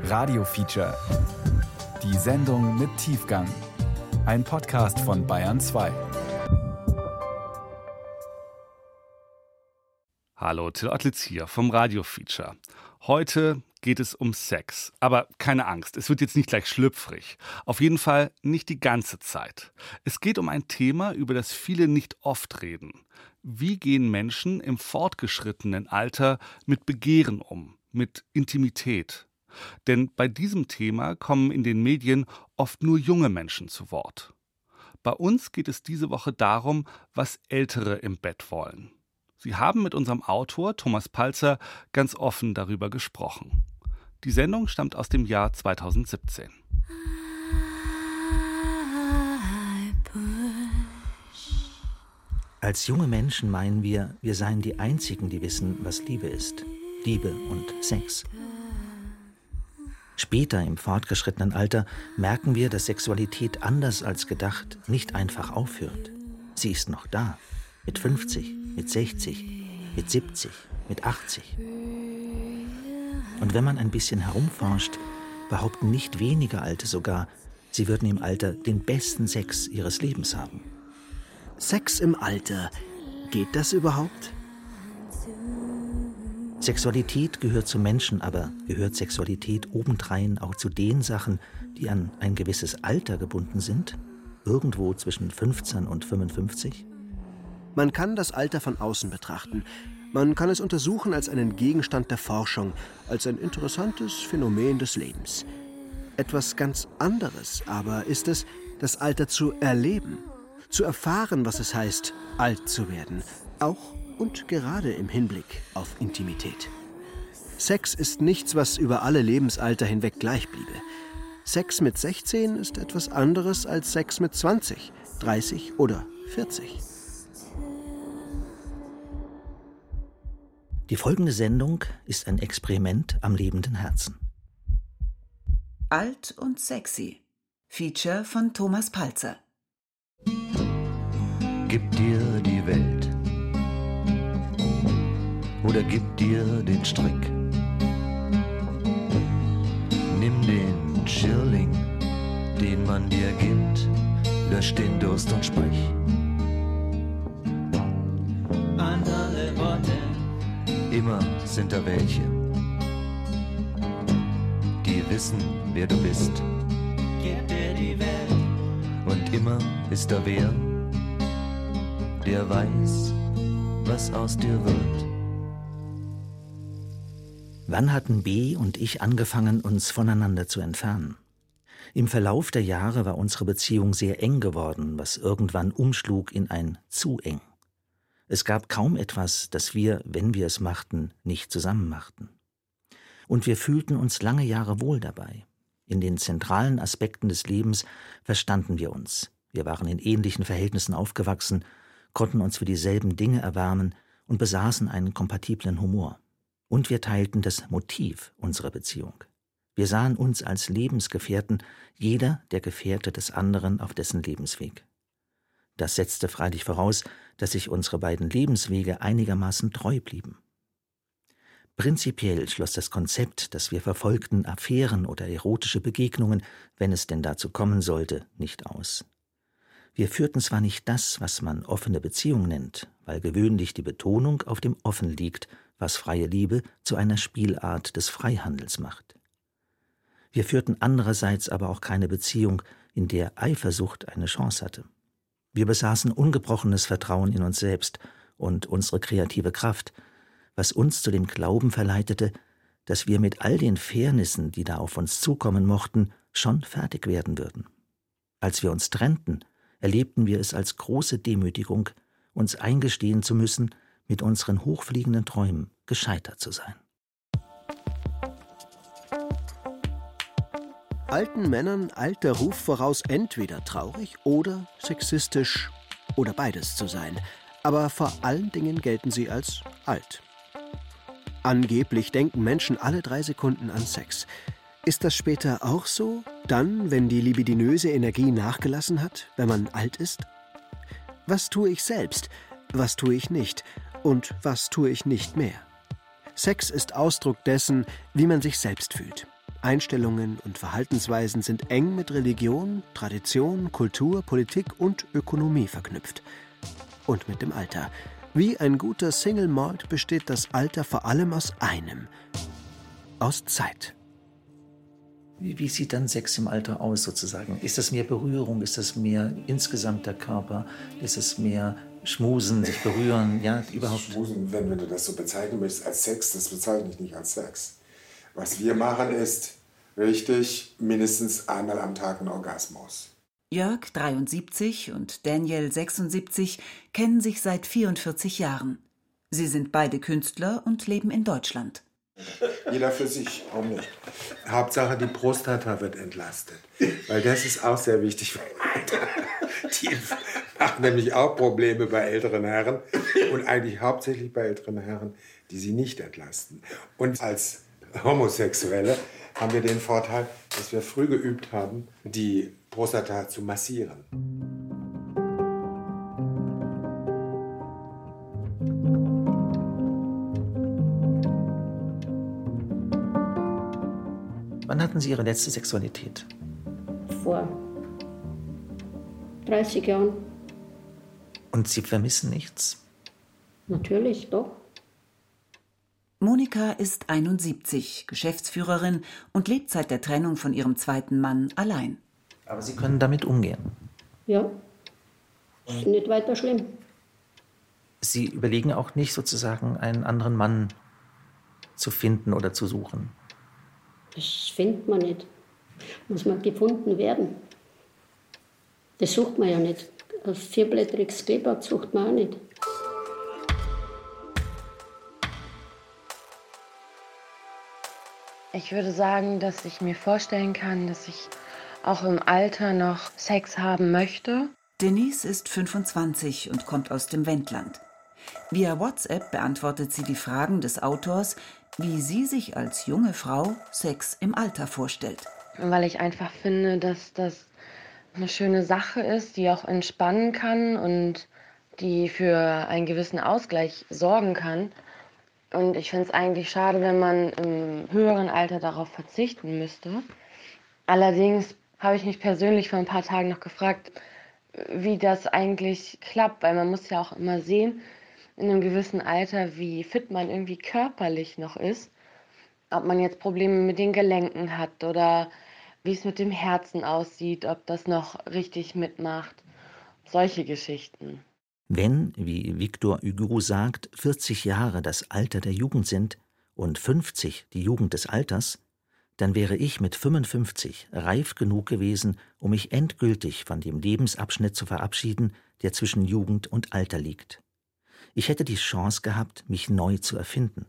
Radio Feature. Die Sendung mit Tiefgang. Ein Podcast von Bayern 2. Hallo, Till Ottlitz hier vom Radio Feature. Heute geht es um Sex. Aber keine Angst, es wird jetzt nicht gleich schlüpfrig. Auf jeden Fall nicht die ganze Zeit. Es geht um ein Thema, über das viele nicht oft reden. Wie gehen Menschen im fortgeschrittenen Alter mit Begehren um, mit Intimität? Denn bei diesem Thema kommen in den Medien oft nur junge Menschen zu Wort. Bei uns geht es diese Woche darum, was Ältere im Bett wollen. Sie haben mit unserem Autor Thomas Palzer ganz offen darüber gesprochen. Die Sendung stammt aus dem Jahr 2017. Als junge Menschen meinen wir, wir seien die Einzigen, die wissen, was Liebe ist. Liebe und Sex. Später im fortgeschrittenen Alter merken wir, dass Sexualität anders als gedacht nicht einfach aufhört. Sie ist noch da. Mit 50, mit 60, mit 70, mit 80. Und wenn man ein bisschen herumforscht, behaupten nicht wenige Alte sogar, sie würden im Alter den besten Sex ihres Lebens haben. Sex im Alter, geht das überhaupt? Sexualität gehört zum Menschen, aber gehört Sexualität obendrein auch zu den Sachen, die an ein gewisses Alter gebunden sind? Irgendwo zwischen 15 und 55? Man kann das Alter von außen betrachten. Man kann es untersuchen als einen Gegenstand der Forschung, als ein interessantes Phänomen des Lebens. Etwas ganz anderes aber ist es, das Alter zu erleben, zu erfahren, was es heißt, alt zu werden, auch und gerade im Hinblick auf Intimität. Sex ist nichts, was über alle Lebensalter hinweg gleich bliebe. Sex mit 16 ist etwas anderes als Sex mit 20, 30 oder 40. Die folgende Sendung ist ein Experiment am lebenden Herzen. Alt und sexy. Feature von Thomas Palzer. Gib dir die Welt oder gib dir den Strick. Nimm den Schirling, den man dir gibt, lösch den Durst und sprich. Andere Worte Immer sind da welche, die wissen, wer du bist. Gib dir die Welt. Und immer ist da wer, der weiß, was aus dir wird. Wann hatten B und ich angefangen, uns voneinander zu entfernen? Im Verlauf der Jahre war unsere Beziehung sehr eng geworden, was irgendwann umschlug in ein zu eng. Es gab kaum etwas, das wir, wenn wir es machten, nicht zusammen machten. Und wir fühlten uns lange Jahre wohl dabei. In den zentralen Aspekten des Lebens verstanden wir uns. Wir waren in ähnlichen Verhältnissen aufgewachsen, konnten uns für dieselben Dinge erwärmen und besaßen einen kompatiblen Humor. Und wir teilten das Motiv unserer Beziehung. Wir sahen uns als Lebensgefährten, jeder der Gefährte des anderen auf dessen Lebensweg. Das setzte freilich voraus, dass sich unsere beiden Lebenswege einigermaßen treu blieben. Prinzipiell schloss das Konzept, dass wir verfolgten Affären oder erotische Begegnungen, wenn es denn dazu kommen sollte, nicht aus. Wir führten zwar nicht das, was man offene Beziehung nennt, weil gewöhnlich die Betonung auf dem Offen liegt, was freie Liebe zu einer Spielart des Freihandels macht. Wir führten andererseits aber auch keine Beziehung, in der Eifersucht eine Chance hatte. Wir besaßen ungebrochenes Vertrauen in uns selbst und unsere kreative Kraft, was uns zu dem Glauben verleitete, dass wir mit all den Fairnissen, die da auf uns zukommen mochten, schon fertig werden würden. Als wir uns trennten, erlebten wir es als große Demütigung, uns eingestehen zu müssen, mit unseren hochfliegenden Träumen gescheitert zu sein. alten Männern eilt der Ruf voraus, entweder traurig oder sexistisch oder beides zu sein. Aber vor allen Dingen gelten sie als alt. Angeblich denken Menschen alle drei Sekunden an Sex. Ist das später auch so? Dann, wenn die libidinöse Energie nachgelassen hat, wenn man alt ist? Was tue ich selbst? Was tue ich nicht? Und was tue ich nicht mehr? Sex ist Ausdruck dessen, wie man sich selbst fühlt. Einstellungen und Verhaltensweisen sind eng mit Religion, Tradition, Kultur, Politik und Ökonomie verknüpft. Und mit dem Alter. Wie ein guter Single Malt besteht das Alter vor allem aus einem. Aus Zeit. Wie, wie, sieht dann Sex im Alter aus sozusagen? Ist das mehr Berührung? Ist das mehr insgesamt der Körper? Ist es mehr Schmusen, sich berühren? Ja, überhaupt. Schmusen, wenn, wenn du das so bezeichnen möchtest als Sex, das bezeichne ich nicht als Sex. Was wir machen ist richtig mindestens einmal am Tag ein Orgasmus. Jörg, 73, und Daniel, 76, kennen sich seit 44 Jahren. Sie sind beide Künstler und leben in Deutschland. Jeder für sich, warum nicht? Hauptsache, die Prostata wird entlastet. Weil das ist auch sehr wichtig. Die macht nämlich auch Probleme bei älteren Herren und eigentlich hauptsächlich bei älteren Herren, die sie nicht entlasten. Und als Homosexuelle haben wir den Vorteil, dass wir früh geübt haben, die Prostata zu massieren. Wann hatten Sie Ihre letzte Sexualität? Vor 30 Jahren. Und Sie vermissen nichts? Natürlich, doch. Monika ist 71, Geschäftsführerin und lebt seit der Trennung von ihrem zweiten Mann allein. Aber Sie können damit umgehen. Ja. Ist nicht weiter schlimm. Sie überlegen auch nicht sozusagen einen anderen Mann zu finden oder zu suchen. Das findet man nicht. Muss man gefunden werden. Das sucht man ja nicht. Ein vierblättriges Kleeblatt sucht man auch nicht. Ich würde sagen, dass ich mir vorstellen kann, dass ich auch im Alter noch Sex haben möchte. Denise ist 25 und kommt aus dem Wendland. Via WhatsApp beantwortet sie die Fragen des Autors, wie sie sich als junge Frau Sex im Alter vorstellt. Weil ich einfach finde, dass das eine schöne Sache ist, die auch entspannen kann und die für einen gewissen Ausgleich sorgen kann. Und ich finde es eigentlich schade, wenn man im höheren Alter darauf verzichten müsste. Allerdings habe ich mich persönlich vor ein paar Tagen noch gefragt, wie das eigentlich klappt, weil man muss ja auch immer sehen, in einem gewissen Alter, wie fit man irgendwie körperlich noch ist. Ob man jetzt Probleme mit den Gelenken hat oder wie es mit dem Herzen aussieht, ob das noch richtig mitmacht. Solche Geschichten. Wenn, wie Victor Hugo sagt, 40 Jahre das Alter der Jugend sind und 50 die Jugend des Alters, dann wäre ich mit 55 reif genug gewesen, um mich endgültig von dem Lebensabschnitt zu verabschieden, der zwischen Jugend und Alter liegt. Ich hätte die Chance gehabt, mich neu zu erfinden.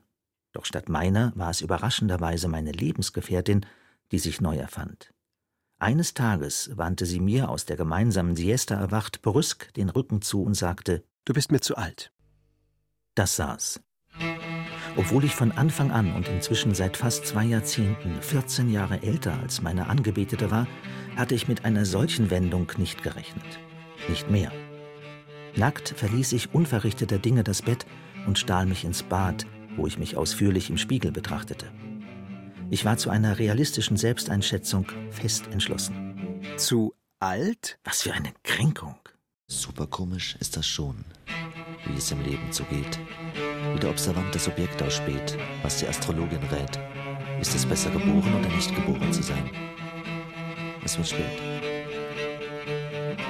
Doch statt meiner war es überraschenderweise meine Lebensgefährtin, die sich neu erfand. Eines Tages wandte sie mir aus der gemeinsamen Siesta erwacht brüsk den Rücken zu und sagte: Du bist mir zu alt. Das saß. Obwohl ich von Anfang an und inzwischen seit fast zwei Jahrzehnten 14 Jahre älter als meine Angebetete war, hatte ich mit einer solchen Wendung nicht gerechnet. Nicht mehr. Nackt verließ ich unverrichteter Dinge das Bett und stahl mich ins Bad, wo ich mich ausführlich im Spiegel betrachtete. Ich war zu einer realistischen Selbsteinschätzung fest entschlossen. Zu alt? Was für eine Kränkung. Super komisch ist das schon, wie es im Leben zugeht. Wie der Observant das Objekt ausspäht, was die Astrologin rät. Ist es besser geboren oder nicht geboren zu sein? Es wird spät.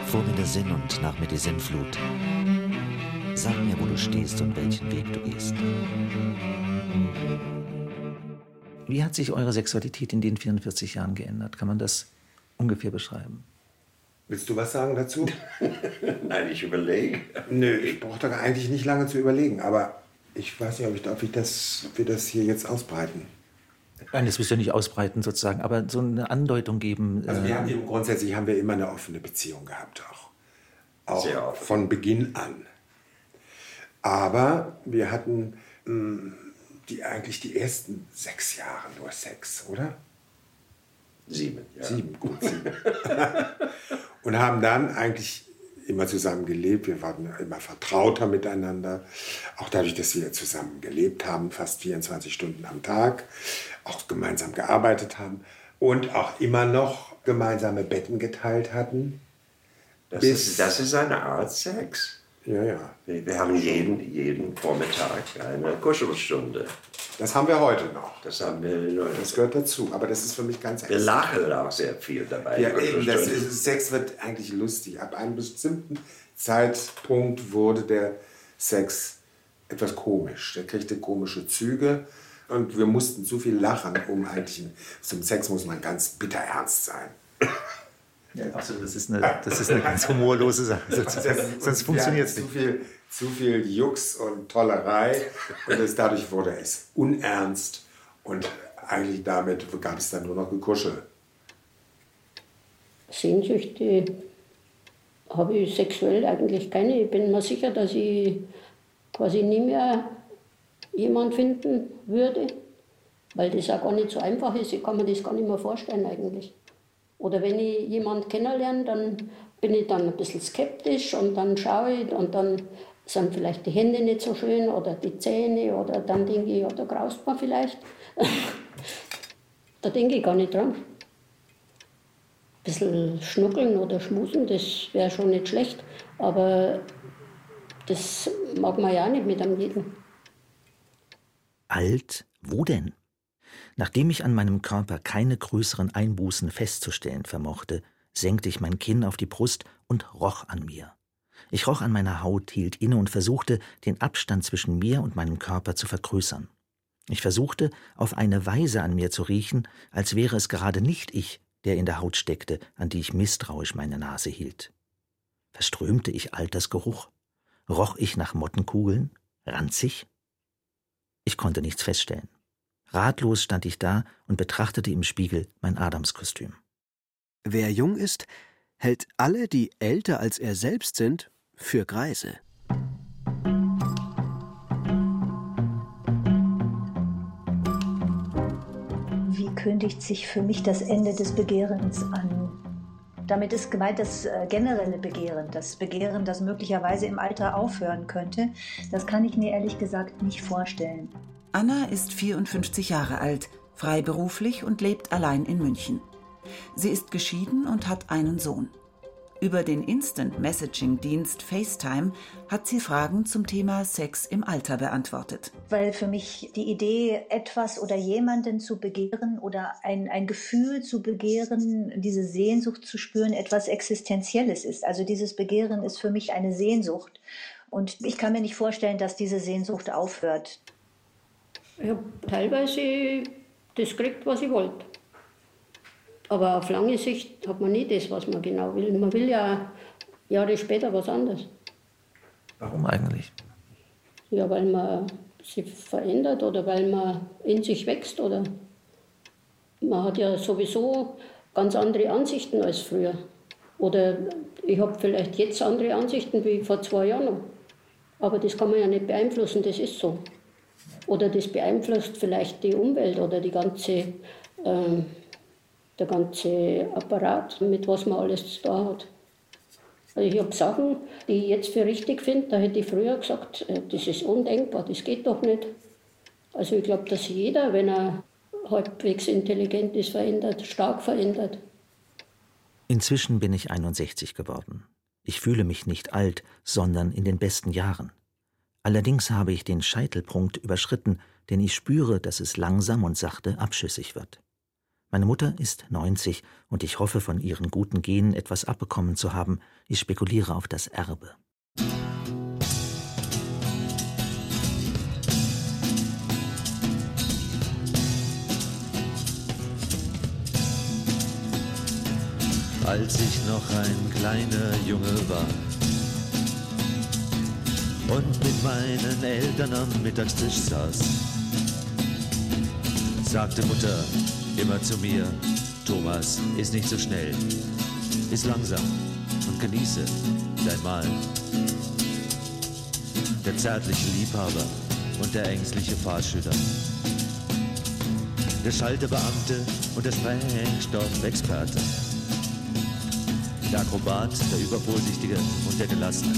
Vor mir der Sinn und nach mir die Sinnflut. Sag mir, wo du stehst und welchen Weg du gehst. Wie hat sich eure Sexualität in den 44 Jahren geändert? Kann man das ungefähr beschreiben? Willst du was sagen dazu? Nein, ich überlege. Nö, ich brauche da eigentlich nicht lange zu überlegen, aber ich weiß nicht, ob, ich, ob, ich das, ob wir das hier jetzt ausbreiten. Nein, das willst du nicht ausbreiten sozusagen, aber so eine Andeutung geben. Also wir äh, haben eben, grundsätzlich haben wir immer eine offene Beziehung gehabt auch. Auch von Beginn an. Aber wir hatten mh, hm, die, eigentlich die ersten sechs Jahre nur Sex, oder? Sieben, ja. Sieben, gut, sieben. Und haben dann eigentlich immer zusammen gelebt. Wir waren immer vertrauter miteinander. Auch dadurch, dass wir zusammen gelebt haben, fast 24 Stunden am Tag. auch gemeinsam gearbeitet haben und auch immer noch gemeinsame Betten geteilt hatten. Das, ist, das ist eine Art Sex. Ja, ja. Wir, wir haben jeden, jeden Vormittag eine Kuschelstunde. Das haben wir heute noch. Das haben wir nur. Das gehört dazu, aber das ist für mich ganz Wir lachen auch sehr viel dabei. Ja, eben, das ist, Sex wird eigentlich lustig. Ab einem bestimmten Zeitpunkt wurde der Sex etwas komisch. Der kriegte komische Züge und wir mussten zu viel lachen, um eigentlich zum Sex muss man ganz bitter ernst sein. Ja, absolut. Das ist eine, das ist eine ganz humorlose Sache. Sonst funktioniert es nicht. Zu viel, zu viel Jux und Tollerei und das, dadurch wurde es unernst und eigentlich damit gab es dann nur noch Gekuschel. Sehnsüchte habe ich sexuell eigentlich keine. Ich bin mir sicher, dass ich quasi nie mehr jemanden finden würde, weil das auch gar nicht so einfach ist. Ich kann mir das gar nicht mehr vorstellen eigentlich. Oder wenn ich jemanden kennenlerne, dann bin ich dann ein bisschen skeptisch und dann schaue ich und dann sind vielleicht die Hände nicht so schön oder die Zähne oder dann denke ich, ja, da graust man vielleicht. da denke ich gar nicht dran. Ein bisschen schnuckeln oder schmusen, das wäre schon nicht schlecht, aber das mag man ja auch nicht mit einem jeden. Alt? Wo denn? Nachdem ich an meinem Körper keine größeren Einbußen festzustellen vermochte, senkte ich mein Kinn auf die Brust und roch an mir. Ich roch an meiner Haut, hielt inne und versuchte, den Abstand zwischen mir und meinem Körper zu vergrößern. Ich versuchte, auf eine Weise an mir zu riechen, als wäre es gerade nicht ich, der in der Haut steckte, an die ich misstrauisch meine Nase hielt. Verströmte ich Altersgeruch? Roch ich nach Mottenkugeln? Ranzig? Ich konnte nichts feststellen. Ratlos stand ich da und betrachtete im Spiegel mein Adamskostüm. Wer jung ist, hält alle, die älter als er selbst sind, für Greise. Wie kündigt sich für mich das Ende des Begehrens an? Damit ist gemeint das äh, generelle Begehren, das Begehren, das möglicherweise im Alter aufhören könnte. Das kann ich mir ehrlich gesagt nicht vorstellen. Anna ist 54 Jahre alt, freiberuflich und lebt allein in München. Sie ist geschieden und hat einen Sohn. Über den Instant Messaging Dienst FaceTime hat sie Fragen zum Thema Sex im Alter beantwortet. Weil für mich die Idee, etwas oder jemanden zu begehren oder ein, ein Gefühl zu begehren, diese Sehnsucht zu spüren, etwas Existenzielles ist. Also dieses Begehren ist für mich eine Sehnsucht. Und ich kann mir nicht vorstellen, dass diese Sehnsucht aufhört. Ich habe teilweise das gekriegt, was ich wollte. Aber auf lange Sicht hat man nie das, was man genau will. Man will ja Jahre später was anderes. Warum eigentlich? Ja, weil man sich verändert oder weil man in sich wächst oder man hat ja sowieso ganz andere Ansichten als früher. Oder ich habe vielleicht jetzt andere Ansichten wie vor zwei Jahren noch. Aber das kann man ja nicht beeinflussen, das ist so. Oder das beeinflusst vielleicht die Umwelt oder die ganze, äh, der ganze Apparat, mit was man alles da hat. Also ich habe Sachen, die ich jetzt für richtig finde, da hätte ich früher gesagt, äh, das ist undenkbar, das geht doch nicht. Also ich glaube, dass jeder, wenn er halbwegs intelligent ist, verändert, stark verändert. Inzwischen bin ich 61 geworden. Ich fühle mich nicht alt, sondern in den besten Jahren. Allerdings habe ich den Scheitelpunkt überschritten, denn ich spüre, dass es langsam und sachte abschüssig wird. Meine Mutter ist 90 und ich hoffe, von ihren guten Genen etwas abbekommen zu haben. Ich spekuliere auf das Erbe. Als ich noch ein kleiner Junge war, und mit meinen Eltern am Mittagstisch saß, sagte Mutter immer zu mir, Thomas, ist nicht so schnell, ist langsam und genieße dein Mahl. Der zärtliche Liebhaber und der ängstliche Fahrschüler. Der Schalterbeamte und der Sprengstoffexperte. Der Akrobat, der Übervorsichtige und der Gelassene.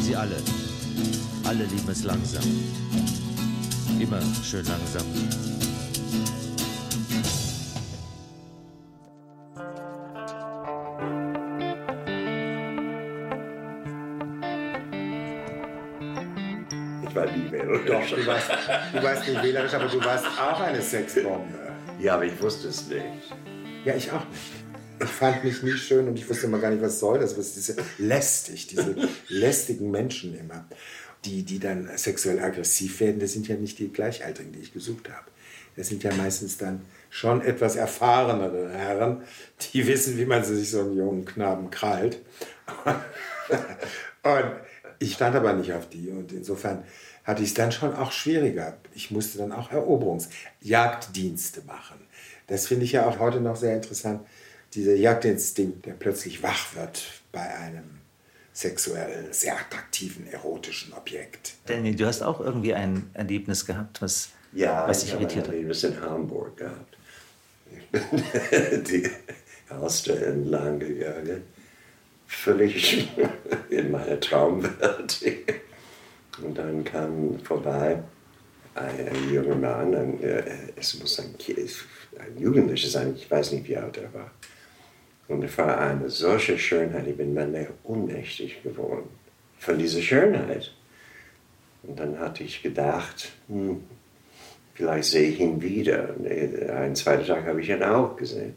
Sie alle alle lieben es langsam. Immer schön langsam. Ich war nie wählerisch. Oh, doch, du warst, du warst nicht wählerisch, aber du warst auch eine Sexbombe. Ja, aber ich wusste es nicht. Ja, ich auch nicht. Ich fand mich nie schön und ich wusste immer gar nicht, was soll das. Was diese lästig, diese lästigen Menschen immer, die, die dann sexuell aggressiv werden, das sind ja nicht die Gleichaltrigen, die ich gesucht habe. Das sind ja meistens dann schon etwas erfahrenere Herren, die wissen, wie man sich so einen jungen Knaben krallt. Und ich stand aber nicht auf die und insofern hatte ich es dann schon auch schwieriger. Ich musste dann auch Eroberungsjagddienste machen. Das finde ich ja auch heute noch sehr interessant, dieser Jagdinstinkt, der plötzlich wach wird bei einem sexuell sehr attraktiven, erotischen Objekt. Daniel, du hast auch irgendwie ein Erlebnis gehabt, was, ja, was dich irritiert hat. Ja, ich habe in Hamburg gehabt. Ich bin die Haustür entlang gegangen, völlig in meiner Traumwelt. Und dann kam vorbei ein, ein junger Mann, ein, äh, es muss ein, ein Jugendlicher sein, ich weiß nicht, wie alt er war. Und es war eine solche Schönheit, ich bin mir ohnmächtig geworden von dieser Schönheit. Und dann hatte ich gedacht, hm, vielleicht sehe ich ihn wieder. Einen zweiten Tag habe ich ihn auch gesehen.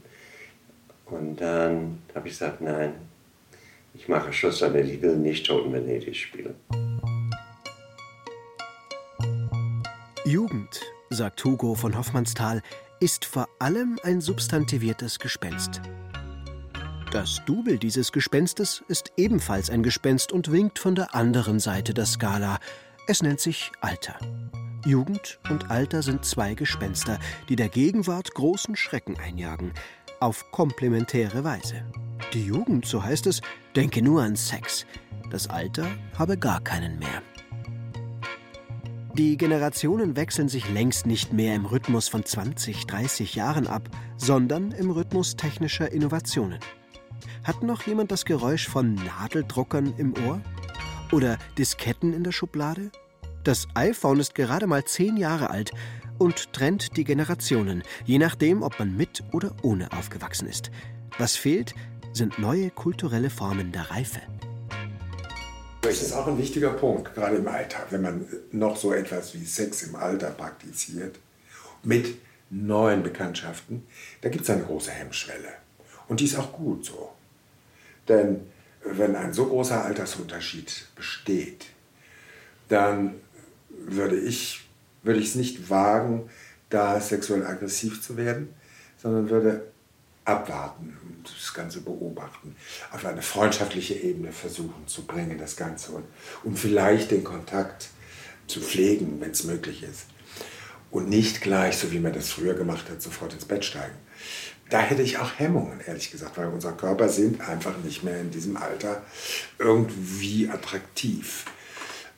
Und dann habe ich gesagt, nein, ich mache Schluss damit, ich will nicht Toten Venedig spielen. Jugend, sagt Hugo von Hoffmannsthal, ist vor allem ein substantiviertes Gespenst. Das Double dieses Gespenstes ist ebenfalls ein Gespenst und winkt von der anderen Seite der Skala. Es nennt sich Alter. Jugend und Alter sind zwei Gespenster, die der Gegenwart großen Schrecken einjagen, auf komplementäre Weise. Die Jugend, so heißt es, denke nur an Sex. Das Alter habe gar keinen mehr. Die Generationen wechseln sich längst nicht mehr im Rhythmus von 20, 30 Jahren ab, sondern im Rhythmus technischer Innovationen. Hat noch jemand das Geräusch von Nadeldruckern im Ohr? Oder Disketten in der Schublade? Das iPhone ist gerade mal zehn Jahre alt und trennt die Generationen, je nachdem, ob man mit oder ohne aufgewachsen ist. Was fehlt, sind neue kulturelle Formen der Reife. Das ist auch ein wichtiger Punkt, gerade im Alltag, wenn man noch so etwas wie Sex im Alter praktiziert, mit neuen Bekanntschaften, da gibt es eine große Hemmschwelle. Und die ist auch gut so. Denn wenn ein so großer Altersunterschied besteht, dann würde ich würde ich es nicht wagen, da sexuell aggressiv zu werden, sondern würde abwarten und das Ganze beobachten, auf eine freundschaftliche Ebene versuchen zu bringen, das Ganze und, und vielleicht den Kontakt zu pflegen, wenn es möglich ist. Und nicht gleich, so wie man das früher gemacht hat, sofort ins Bett steigen da hätte ich auch Hemmungen, ehrlich gesagt, weil unser Körper sind einfach nicht mehr in diesem Alter irgendwie attraktiv.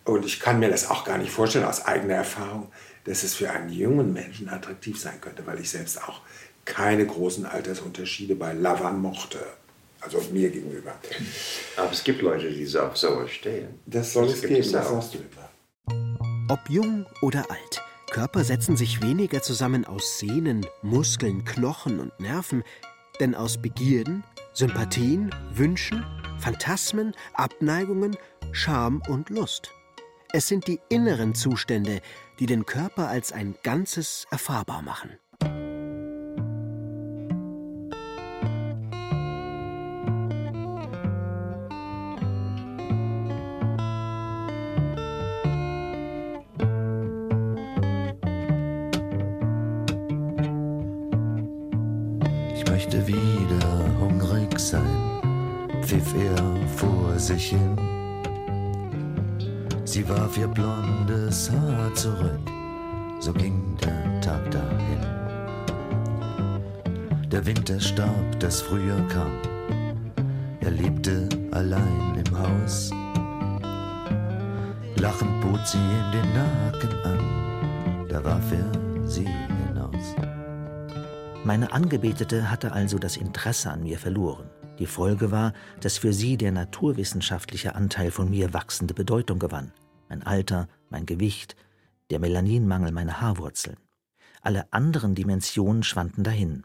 Und ich kann mir das auch gar nicht vorstellen aus eigener Erfahrung, dass es für einen jungen Menschen attraktiv sein könnte, weil ich selbst auch keine großen Altersunterschiede bei Lavern mochte. Also mir gegenüber. Aber es gibt Leute, die auf sowas stehen. Das soll das es geben, das sagst du immer. Ob jung oder alt. Körper setzen sich weniger zusammen aus Sehnen, Muskeln, Knochen und Nerven, denn aus Begierden, Sympathien, Wünschen, Phantasmen, Abneigungen, Scham und Lust. Es sind die inneren Zustände, die den Körper als ein Ganzes erfahrbar machen. Warf ihr blondes Haar zurück, so ging der Tag dahin. Der Winter starb, das Frühjahr kam. Er lebte allein im Haus. Lachend bot sie ihm den Nacken an, da warf er sie hinaus. Meine Angebetete hatte also das Interesse an mir verloren. Die Folge war, dass für sie der naturwissenschaftliche Anteil von mir wachsende Bedeutung gewann. Mein Alter, mein Gewicht, der Melaninmangel meiner Haarwurzeln. Alle anderen Dimensionen schwanden dahin.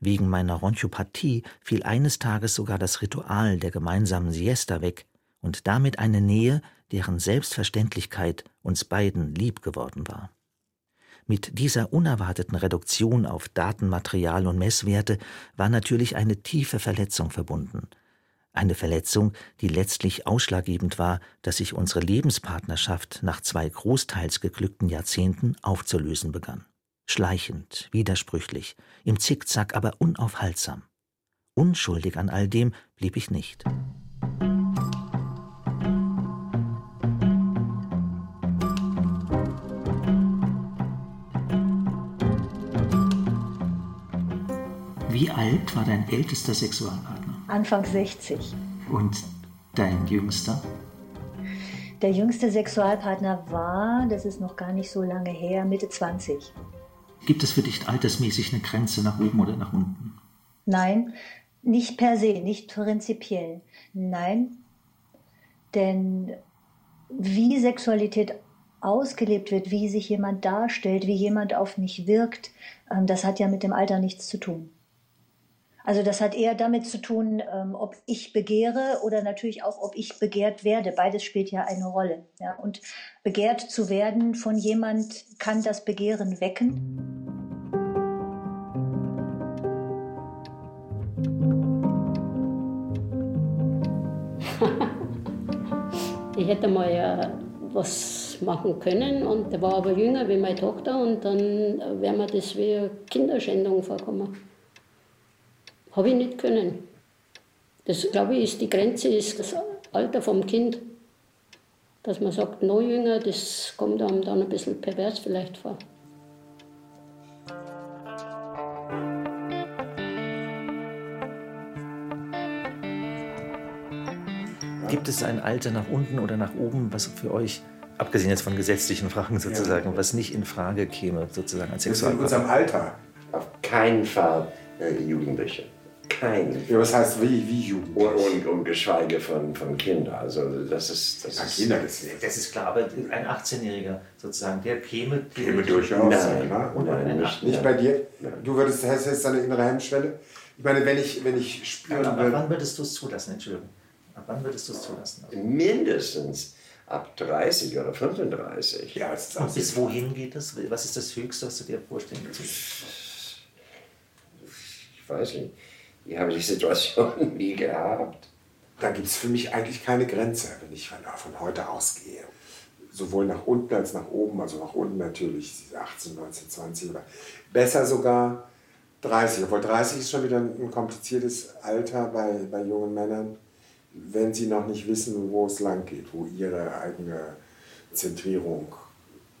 Wegen meiner Ronchopathie fiel eines Tages sogar das Ritual der gemeinsamen Siesta weg und damit eine Nähe, deren Selbstverständlichkeit uns beiden lieb geworden war. Mit dieser unerwarteten Reduktion auf Datenmaterial und Messwerte war natürlich eine tiefe Verletzung verbunden. Eine Verletzung, die letztlich ausschlaggebend war, dass sich unsere Lebenspartnerschaft nach zwei großteils geglückten Jahrzehnten aufzulösen begann. Schleichend, widersprüchlich, im Zickzack, aber unaufhaltsam. Unschuldig an all dem blieb ich nicht. Wie alt war dein ältester Sexualpartner? Anfang 60. Und dein jüngster? Der jüngste Sexualpartner war, das ist noch gar nicht so lange her, Mitte 20. Gibt es für dich altersmäßig eine Grenze nach oben oder nach unten? Nein, nicht per se, nicht prinzipiell. Nein, denn wie Sexualität ausgelebt wird, wie sich jemand darstellt, wie jemand auf mich wirkt, ähm, das hat ja mit dem Alter nichts zu tun. Also das hat eher damit zu tun, ähm, ob ich begehre oder natürlich auch, ob ich begehrt werde. Beides spielt ja eine Rolle. Und begehrt zu werden von jemand kann das Begehren wecken. ich hätte mal ja was machen können und der war aber jünger wie meine Tochter und dann wäre mir das wie Kinderschändung vorkommen. Habe ich nicht können. Das, glaube ich, ist die Grenze, ist das Alter vom Kind. Dass man sagt, noch jünger, das kommt einem dann ein bisschen pervers vielleicht vor. Gibt es ein Alter nach unten oder nach oben, was für euch, abgesehen jetzt von gesetzlichen Fragen sozusagen, ja. was nicht in Frage käme, sozusagen als Sexualpartner? In unserem Alter? Auf keinen Fall äh, Jugendliche kein. Ja, was heißt wie, wie Jugend? Und, und, und, geschweige von, von Kindern. Also das ist. Das ja, ist, Kinder, das, das ist klar, aber ein 18-Jähriger sozusagen, der käme. Käme durchaus. Nein, ja, nein nicht, nicht bei dir. Nein. Du würdest, hast jetzt eine innere Hemmschwelle. Ich meine, wenn ich, wenn ich spüren aber, aber wann würdest du es zulassen, Entschuldigung? Ab wann würdest du es zulassen? Also Mindestens ab 30 oder 35. Ja, Und bis wohin geht das? Was ist das Höchste, was du dir vorstellen kannst? Ich weiß nicht ich habe die Situation nie gehabt. Da gibt es für mich eigentlich keine Grenze, wenn ich von, heute ausgehe. Sowohl nach unten als nach oben, also nach unten natürlich 18, 19, 20 oder besser sogar 30. Obwohl 30 ist schon wieder ein kompliziertes Alter bei, bei jungen Männern, wenn sie noch nicht wissen, wo es lang geht, wo ihre eigene Zentrierung,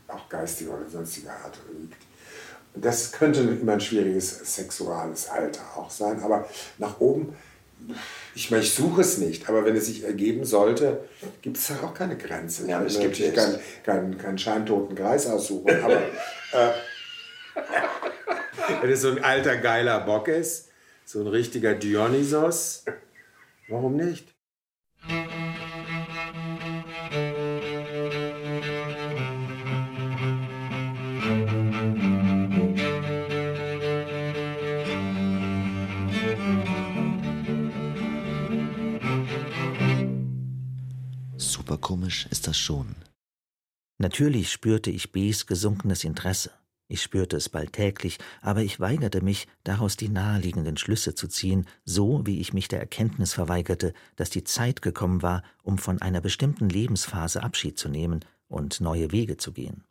auch geistige oder sonstige Art liegt. Das könnte immer ein schwieriges sexuales Alter auch sein, aber nach oben, ich meine, ich suche es nicht, aber wenn es sich ergeben sollte, gibt es da auch keine Grenze. Ja, es gibt natürlich keinen kein, kein scheintoten Kreis aussuchen, aber äh, wenn es so ein alter geiler Bock ist, so ein richtiger Dionysos, warum nicht? Komisch ist das schon. Natürlich spürte ich Bs gesunkenes Interesse. Ich spürte es bald täglich, aber ich weigerte mich, daraus die naheliegenden Schlüsse zu ziehen, so wie ich mich der Erkenntnis verweigerte, dass die Zeit gekommen war, um von einer bestimmten Lebensphase Abschied zu nehmen und neue Wege zu gehen.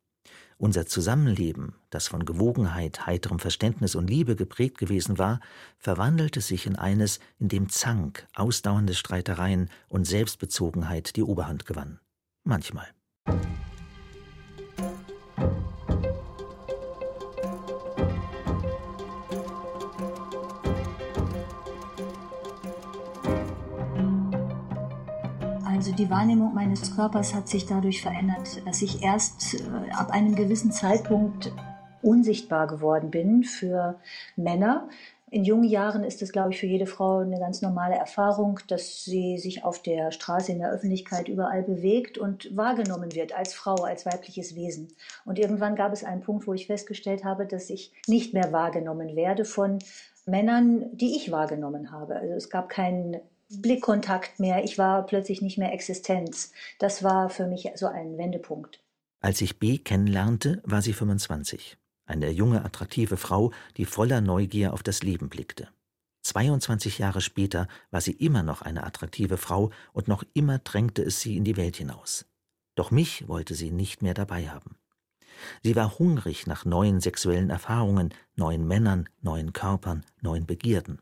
Unser Zusammenleben, das von Gewogenheit, heiterem Verständnis und Liebe geprägt gewesen war, verwandelte sich in eines, in dem Zank, ausdauernde Streitereien und Selbstbezogenheit die Oberhand gewann. Manchmal. Also die Wahrnehmung meines Körpers hat sich dadurch verändert, dass ich erst äh, ab einem gewissen Zeitpunkt unsichtbar geworden bin für Männer. In jungen Jahren ist es, glaube ich, für jede Frau eine ganz normale Erfahrung, dass sie sich auf der Straße, in der Öffentlichkeit überall bewegt und wahrgenommen wird als Frau, als weibliches Wesen. Und irgendwann gab es einen Punkt, wo ich festgestellt habe, dass ich nicht mehr wahrgenommen werde von Männern, die ich wahrgenommen habe. Also es gab keinen Blickkontakt mehr. Ich war plötzlich nicht mehr Existenz. Das war für mich so ein Wendepunkt. Als ich B kennenlernte, war sie 25. Eine junge, attraktive Frau, die voller Neugier auf das Leben blickte. 22 Jahre später war sie immer noch eine attraktive Frau und noch immer drängte es sie in die Welt hinaus. Doch mich wollte sie nicht mehr dabei haben. Sie war hungrig nach neuen sexuellen Erfahrungen, neuen Männern, neuen Körpern, neuen Begierden.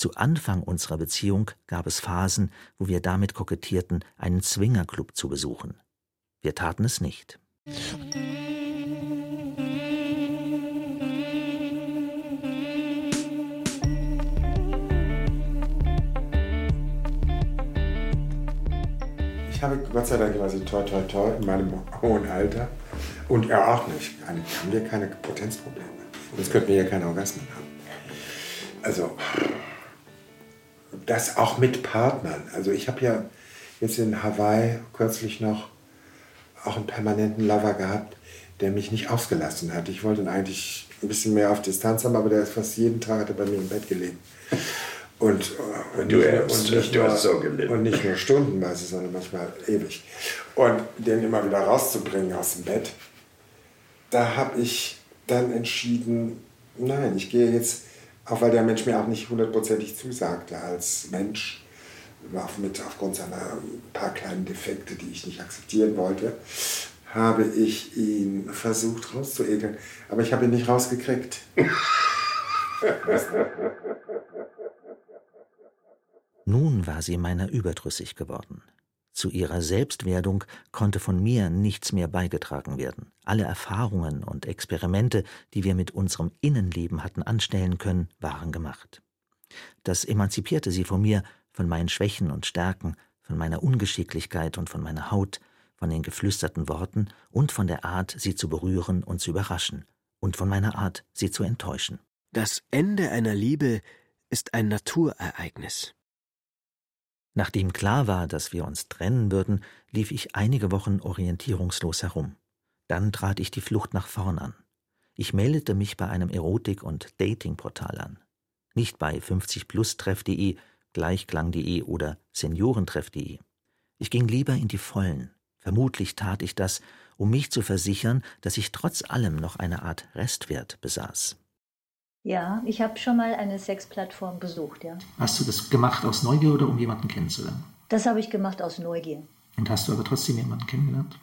Zu Anfang unserer Beziehung gab es Phasen, wo wir damit kokettierten, einen Zwingerclub zu besuchen. Wir taten es nicht. Ich habe Gott sei Dank quasi toi toi toi in meinem hohen Alter und er auch nicht. Haben wir keine Potenzprobleme. Sonst könnten wir ja keine Orgasmen haben. Also, das auch mit Partnern. Also ich habe ja jetzt in Hawaii kürzlich noch auch einen permanenten Lover gehabt, der mich nicht ausgelassen hat. Ich wollte ihn eigentlich ein bisschen mehr auf Distanz haben, aber der ist fast jeden Tag hat er bei mir im Bett gelegen. Und, äh, und, du, nicht, und, nicht, du hast so und nicht nur stundenweise, sondern manchmal ewig. Und den immer wieder rauszubringen aus dem Bett, da habe ich dann entschieden, nein, ich gehe jetzt, auch weil der Mensch mir auch nicht hundertprozentig zusagte als Mensch, mit aufgrund seiner paar kleinen Defekte, die ich nicht akzeptieren wollte, habe ich ihn versucht rauszuekeln. Aber ich habe ihn nicht rausgekriegt. Nun war sie meiner überdrüssig geworden. Zu ihrer Selbstwerdung konnte von mir nichts mehr beigetragen werden. Alle Erfahrungen und Experimente, die wir mit unserem Innenleben hatten anstellen können, waren gemacht. Das emanzipierte sie von mir, von meinen Schwächen und Stärken, von meiner Ungeschicklichkeit und von meiner Haut, von den geflüsterten Worten und von der Art, sie zu berühren und zu überraschen, und von meiner Art, sie zu enttäuschen. Das Ende einer Liebe ist ein Naturereignis. Nachdem klar war, dass wir uns trennen würden, lief ich einige Wochen orientierungslos herum. Dann trat ich die Flucht nach vorn an. Ich meldete mich bei einem Erotik- und Datingportal an. Nicht bei 50plustreff.de, gleichklang.de oder seniorentreff.de. Ich ging lieber in die Vollen. Vermutlich tat ich das, um mich zu versichern, dass ich trotz allem noch eine Art Restwert besaß. Ja, ich habe schon mal eine Sexplattform besucht, ja. Hast du das gemacht aus Neugier oder um jemanden kennenzulernen? Das habe ich gemacht aus Neugier. Und hast du aber trotzdem jemanden kennengelernt?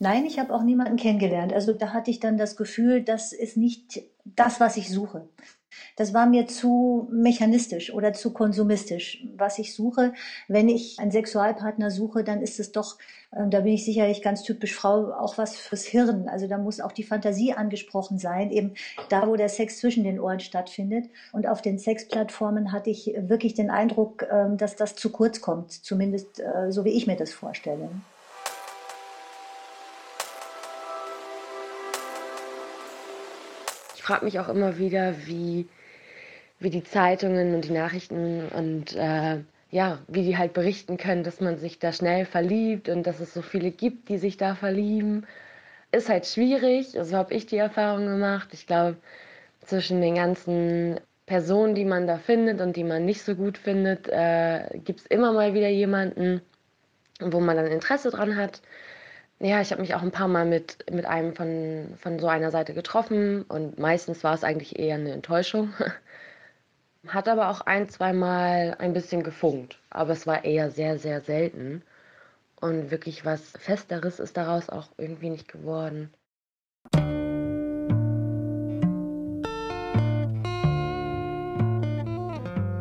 Nein, ich habe auch niemanden kennengelernt. Also da hatte ich dann das Gefühl, das ist nicht das, was ich suche. Das war mir zu mechanistisch oder zu konsumistisch. Was ich suche, wenn ich einen Sexualpartner suche, dann ist es doch, äh, da bin ich sicherlich ganz typisch Frau, auch was fürs Hirn. Also da muss auch die Fantasie angesprochen sein, eben da, wo der Sex zwischen den Ohren stattfindet. Und auf den Sexplattformen hatte ich wirklich den Eindruck, äh, dass das zu kurz kommt, zumindest äh, so wie ich mir das vorstelle. Ich frage mich auch immer wieder, wie, wie die Zeitungen und die Nachrichten und äh, ja, wie die halt berichten können, dass man sich da schnell verliebt und dass es so viele gibt, die sich da verlieben. Ist halt schwierig, also habe ich die Erfahrung gemacht. Ich glaube, zwischen den ganzen Personen, die man da findet und die man nicht so gut findet, äh, gibt es immer mal wieder jemanden, wo man dann Interesse dran hat. Ja, ich habe mich auch ein paar Mal mit, mit einem von, von so einer Seite getroffen und meistens war es eigentlich eher eine Enttäuschung. Hat aber auch ein, zwei Mal ein bisschen gefunkt, aber es war eher sehr, sehr selten. Und wirklich was Festeres ist daraus auch irgendwie nicht geworden.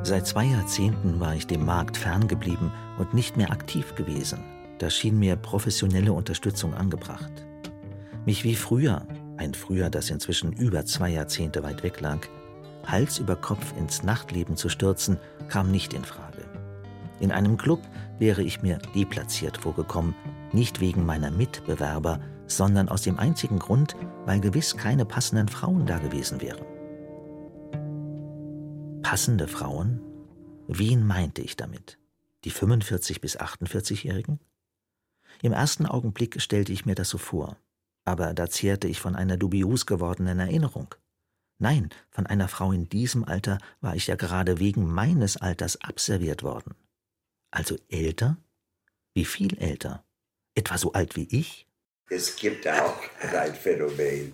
Seit zwei Jahrzehnten war ich dem Markt ferngeblieben und nicht mehr aktiv gewesen. Da schien mir professionelle Unterstützung angebracht. Mich wie früher, ein Früher, das inzwischen über zwei Jahrzehnte weit weg lag, Hals über Kopf ins Nachtleben zu stürzen, kam nicht in Frage. In einem Club wäre ich mir deplatziert vorgekommen, nicht wegen meiner Mitbewerber, sondern aus dem einzigen Grund, weil gewiss keine passenden Frauen da gewesen wären. Passende Frauen? Wen meinte ich damit? Die 45 bis 48-Jährigen? Im ersten Augenblick stellte ich mir das so vor, aber da zehrte ich von einer dubios gewordenen Erinnerung. Nein, von einer Frau in diesem Alter war ich ja gerade wegen meines Alters abserviert worden. Also älter? Wie viel älter? Etwa so alt wie ich? Es gibt auch ein Phänomen,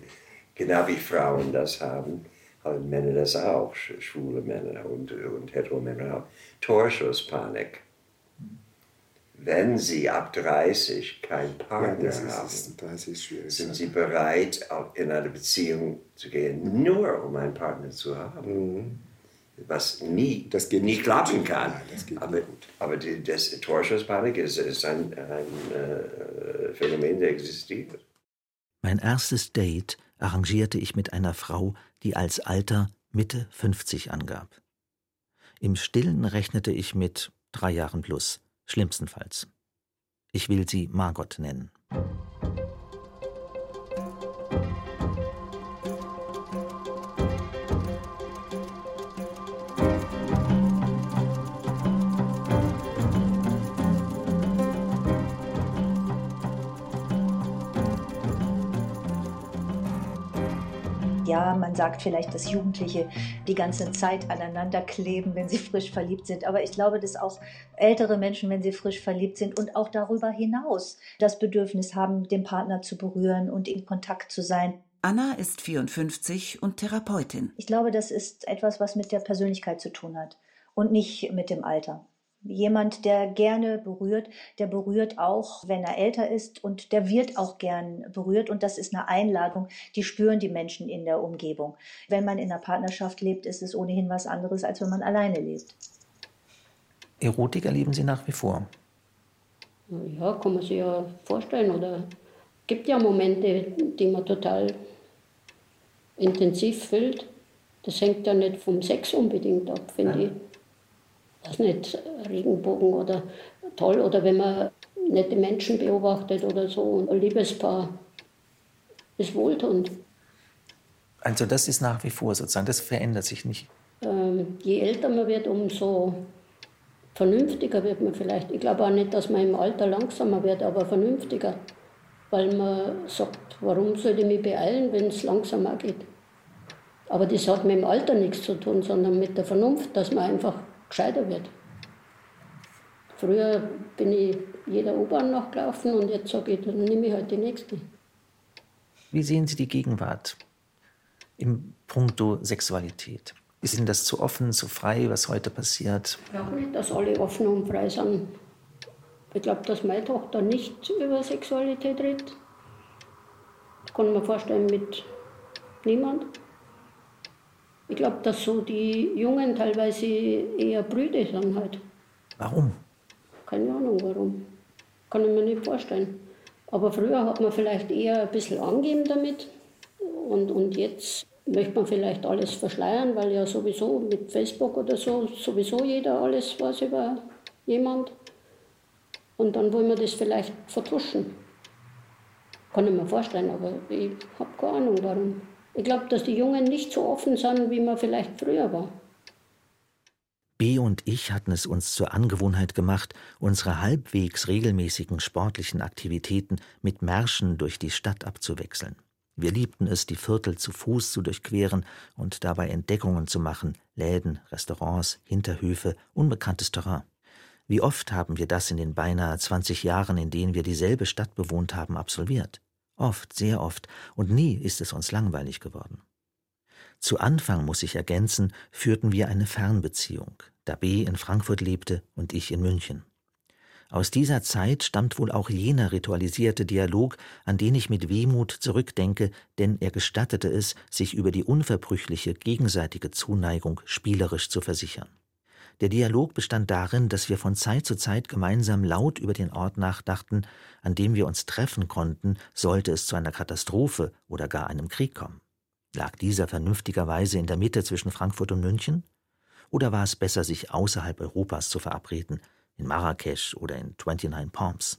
genau wie Frauen das haben, haben Männer das auch, schwule Männer und, und Heteromänner auch. Torschusspanik. Wenn sie ab 30 keinen Partner Ja, das haben, ist, das ist schwierig. sind sie bereit, in eine Beziehung zu gehen, nur um einen Partner zu haben. Was nie, Mhm. Das geht nie nicht klappen gut. kann. Nein, das geht aber aber die, das Torschusspanik ist, ist ein, ein äh, Phänomen, der existiert. Mein erstes Date arrangierte ich mit einer Frau, die als Alter Mitte 50 angab. Im Stillen rechnete ich mit drei Jahren plus, schlimmstenfalls. Ich will sie Margot nennen. Ja, man sagt vielleicht, dass Jugendliche die ganze Zeit aneinander kleben, wenn sie frisch verliebt sind. Aber ich glaube, dass auch ältere Menschen, wenn sie frisch verliebt sind und auch darüber hinaus das Bedürfnis haben, den Partner zu berühren und in Kontakt zu sein. Anna ist 54 und Therapeutin. Ich glaube, das ist etwas, was mit der Persönlichkeit zu tun hat und nicht mit dem Alter. Jemand, der gerne berührt, der berührt auch, wenn er älter ist und der wird auch gern berührt und das ist eine Einladung, die spüren die Menschen in der Umgebung. Wenn man in einer Partnerschaft lebt, ist es ohnehin was anderes, als wenn man alleine lebt. Erotik erleben Sie nach wie vor. Ja, kann man sich ja vorstellen. Oder gibt ja Momente, die man total intensiv fühlt. Das hängt ja nicht vom Sex unbedingt ab, finde ich. Das nicht Regenbogen oder toll oder wenn man nette Menschen beobachtet oder so und ein Liebespaar ist wohltuend. Also das ist nach wie vor sozusagen, das verändert sich nicht. Ähm, je älter man wird, umso vernünftiger wird man vielleicht. Ich glaube auch nicht, dass man im Alter langsamer wird, aber vernünftiger. Weil man sagt, warum soll ich mich beeilen, wenn es langsamer geht? Aber das hat mit dem Alter nichts zu tun, sondern mit der Vernunft, dass man einfach gescheiter wird. Früher bin ich jeder U-Bahn nachgelaufen und jetzt sage ich, dann nehme ich halt die nächste. Wie sehen Sie die Gegenwart im Punkto Sexualität? Ist Ihnen das zu offen, zu frei, was heute passiert? Ich glaube nicht, dass alle offen und frei sind. Ich glaube, dass meine Tochter nicht über Sexualität redet. Das kann mir vorstellen mit niemand. Ich glaube, dass so die Jungen teilweise eher Brüde sind halt. Warum? Keine Ahnung warum. Kann ich mir nicht vorstellen. Aber früher hat man vielleicht eher ein bisschen angeben damit. Und, und jetzt möchte man vielleicht alles verschleiern, weil ja sowieso mit Facebook oder so sowieso jeder alles weiß über jemand. Und dann wollen wir das vielleicht vertuschen. Kann ich mir vorstellen, aber ich habe keine Ahnung warum. Ich glaube, dass die Jungen nicht so offen sind, wie man vielleicht früher war. B und ich hatten es uns zur Angewohnheit gemacht, unsere halbwegs regelmäßigen sportlichen Aktivitäten mit Märschen durch die Stadt abzuwechseln. Wir liebten es, die Viertel zu Fuß zu durchqueren und dabei Entdeckungen zu machen, Läden, Restaurants, Hinterhöfe, unbekanntes Terrain. Wie oft haben wir das in den beinahe 20 Jahren, in denen wir dieselbe Stadt bewohnt haben, absolviert? Oft, sehr oft, und nie ist es uns langweilig geworden. Zu Anfang, muss ich ergänzen, führten wir eine Fernbeziehung, da B in Frankfurt lebte und ich in München. Aus dieser Zeit stammt wohl auch jener ritualisierte Dialog, an den ich mit Wehmut zurückdenke, denn er gestattete es, sich über die unverbrüchliche gegenseitige Zuneigung spielerisch zu versichern. Der Dialog bestand darin, dass wir von Zeit zu Zeit gemeinsam laut über den Ort nachdachten, an dem wir uns treffen konnten, sollte es zu einer Katastrophe oder gar einem Krieg kommen. Lag dieser vernünftigerweise in der Mitte zwischen Frankfurt und München? Oder war es besser, sich außerhalb Europas zu verabreden, in Marrakesch oder in 29 Palms?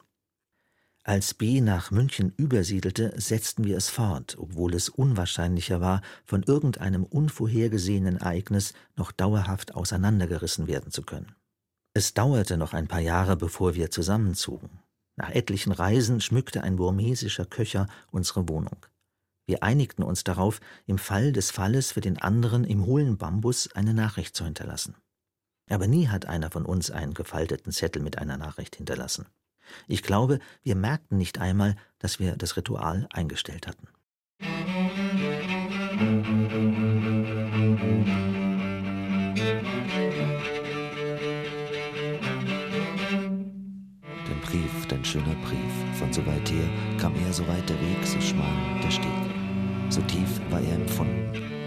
Als B nach München übersiedelte, setzten wir es fort, obwohl es unwahrscheinlicher war, von irgendeinem unvorhergesehenen Ereignis noch dauerhaft auseinandergerissen werden zu können. Es dauerte noch ein paar Jahre, bevor wir zusammenzogen. Nach etlichen Reisen schmückte ein burmesischer Köcher unsere Wohnung. Wir einigten uns darauf, im Fall des Falles für den anderen im hohlen Bambus eine Nachricht zu hinterlassen. Aber nie hat einer von uns einen gefalteten Zettel mit einer Nachricht hinterlassen. Ich glaube, wir merkten nicht einmal, dass wir das Ritual eingestellt hatten. Dein Brief, dein schöner Brief, von so weit her kam er, so weit der Weg, so schmal der Steg. So tief war er empfunden.